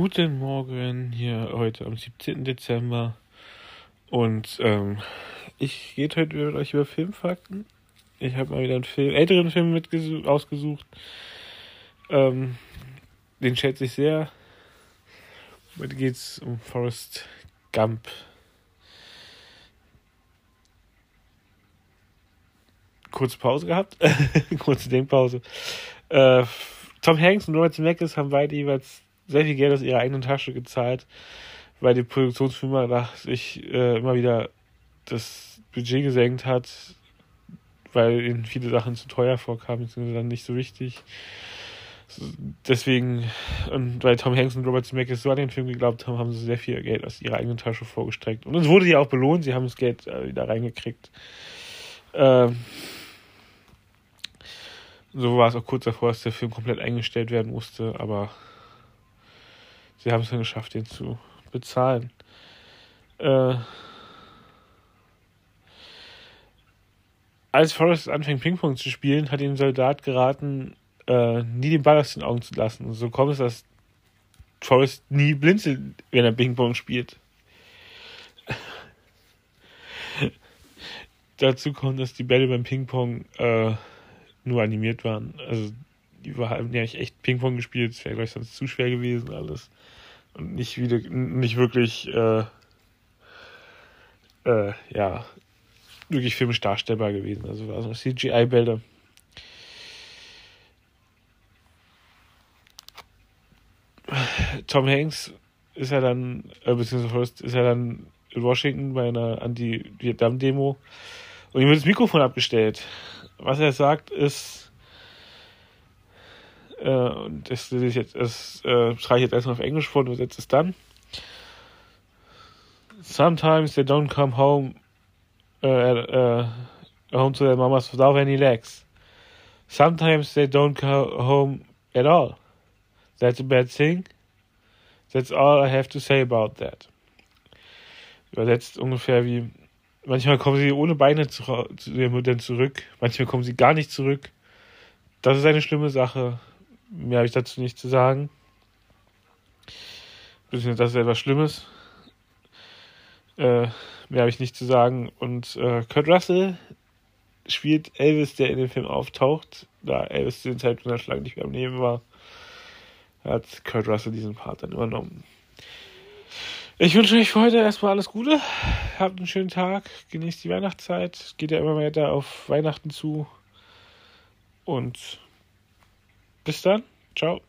Guten Morgen, hier heute am 17. Dezember. Und ähm, ich rede heute mit euch über Filmfakten. Ich habe mal wieder einen Film, älteren Film mit ausgesucht. Ähm, den schätze ich sehr. Heute geht es um Forrest Gump. Kurze Pause gehabt. Kurze Denkpause. Äh, Tom Hanks und Robert Zemeckis haben beide jeweils sehr viel Geld aus ihrer eigenen Tasche gezahlt, weil die Produktionsfirma nach sich äh, immer wieder das Budget gesenkt hat, weil ihnen viele Sachen zu teuer vorkamen, beziehungsweise dann nicht so wichtig. Deswegen, und weil Tom Hanks und Robert Zemeckis so an den Film geglaubt haben, haben sie sehr viel Geld aus ihrer eigenen Tasche vorgestreckt. Und es wurde ja auch belohnt, sie haben das Geld äh, wieder reingekriegt. Ähm, so war es auch kurz davor, dass der Film komplett eingestellt werden musste, aber sie haben es dann geschafft, den zu bezahlen. Äh, als Forrest anfängt, Ping-Pong zu spielen, hat ihm Soldat geraten, äh, nie den Ball aus den Augen zu lassen. Und so kommt es, dass Forrest nie blinzelt, wenn er Ping-Pong spielt. Dazu kommt, dass die Bälle beim Ping-Pong äh, nur animiert waren. Also die haben ja echt Ping-Pong gespielt, das wäre gleich sonst zu schwer gewesen alles. Und nicht wieder, nicht wirklich, äh, äh, ja, wirklich filmisch darstellbar gewesen. Also war so CGI-Bälle. Tom Hanks ist ja dann, äh, beziehungsweise ist ja dann in Washington bei einer Anti-Vietnam-Demo und ihm wird das Mikrofon abgestellt. Was er sagt ist, äh, das, das, jetzt, das äh, schreibe ich jetzt erstmal auf Englisch vor und übersetze es dann. Sometimes they don't come home uh, uh, home to their mamas without any legs. Sometimes they don't go home at all. That's a bad thing. That's all I have to say about that. Übersetzt ungefähr wie, manchmal kommen sie ohne Beine zu, zu ihren Müttern zurück, manchmal kommen sie gar nicht zurück. Das ist eine schlimme Sache. Mehr habe ich dazu nicht zu sagen. Das ist etwas Schlimmes. Äh, mehr habe ich nicht zu sagen. Und äh, Kurt Russell spielt Elvis, der in dem Film auftaucht. Da Elvis zu den Zeitpunkt schon lange nicht mehr am Leben war, hat Kurt Russell diesen Part dann übernommen. Ich wünsche euch für heute erstmal alles Gute. Habt einen schönen Tag. Genießt die Weihnachtszeit. Geht ja immer weiter auf Weihnachten zu. Und bis dann. Ciao.